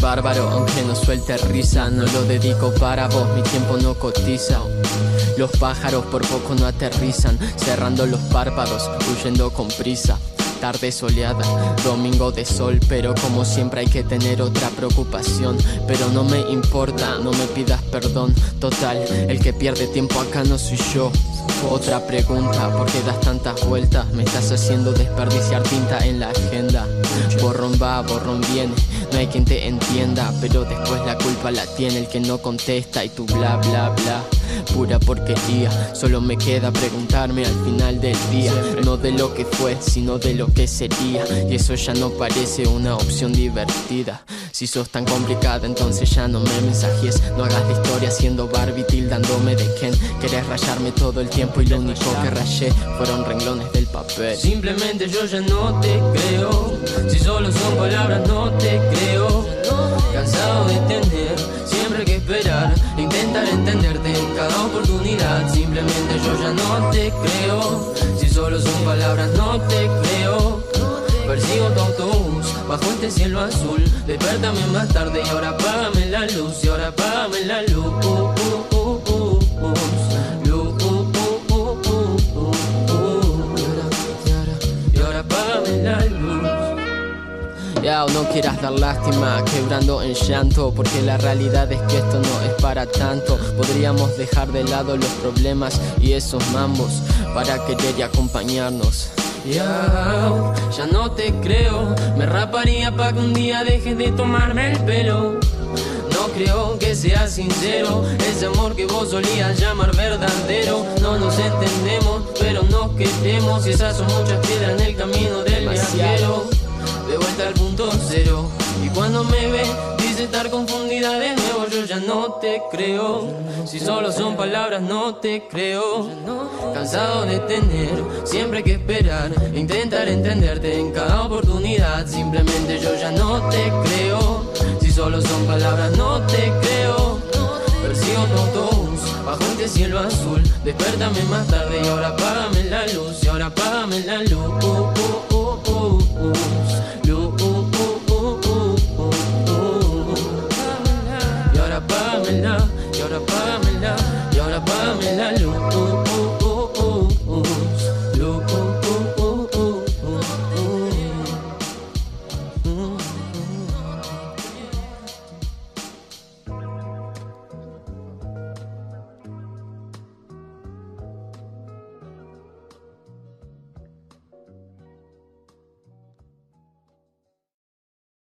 bárbaro, aunque no suelte risa. No lo dedico para vos, mi tiempo no cotiza. Los pájaros por poco no aterrizan, cerrando los párpados, huyendo con prisa tarde soleada, domingo de sol, pero como siempre hay que tener otra preocupación. Pero no me importa, no me pidas perdón. Total, el que pierde tiempo acá no soy yo. Otra pregunta, ¿por qué das tantas vueltas? Me estás haciendo desperdiciar tinta en la agenda. Borrón va, borrón viene, no hay quien te entienda, pero después la culpa la tiene el que no contesta y tú bla bla bla pura porquería. Solo me queda preguntarme al final del día, no de lo que fue, sino de lo que sería. Y eso ya no parece una opción divertida. Si sos tan complicada, entonces ya no me mensajes. No hagas la historia siendo Barbie tildándome de Ken. Querés rayarme todo el tiempo y lo único que rayé fueron renglones del papel. Simplemente yo ya no te creo. Si solo son palabras, no te creo. Cansado de tener siempre que esperar, intentar entenderte en cada oportunidad. Simplemente yo ya no te creo. Si solo son palabras, no te creo. Cielo azul. Despertame más tarde y ahora apágame la luz. Y ahora apágame la luz. Ya no quieras dar lástima, quebrando en llanto, porque la realidad es que esto no es para tanto. Podríamos dejar de lado los problemas y esos mambos para querer y acompañarnos. Ya, ya no te creo. Me raparía pa' que un día dejes de tomarme el pelo. No creo que sea sincero ese amor que vos solías llamar verdadero. No nos entendemos, pero nos queremos. Y esas son muchas piedras en el camino del viajero. De vuelta al punto cero. Y cuando me ve, dice estar confundida de nuevo. Yo ya no te creo. Si solo son palabras, no te creo. Cansado de tener siempre que esperar. Intentar entenderte en cada oportunidad. Simplemente yo ya no te creo. Si solo son palabras, no te creo. Persigo tu autobús bajo este cielo azul. Despertame más tarde y ahora apágame la luz. Y ahora apágame la luz.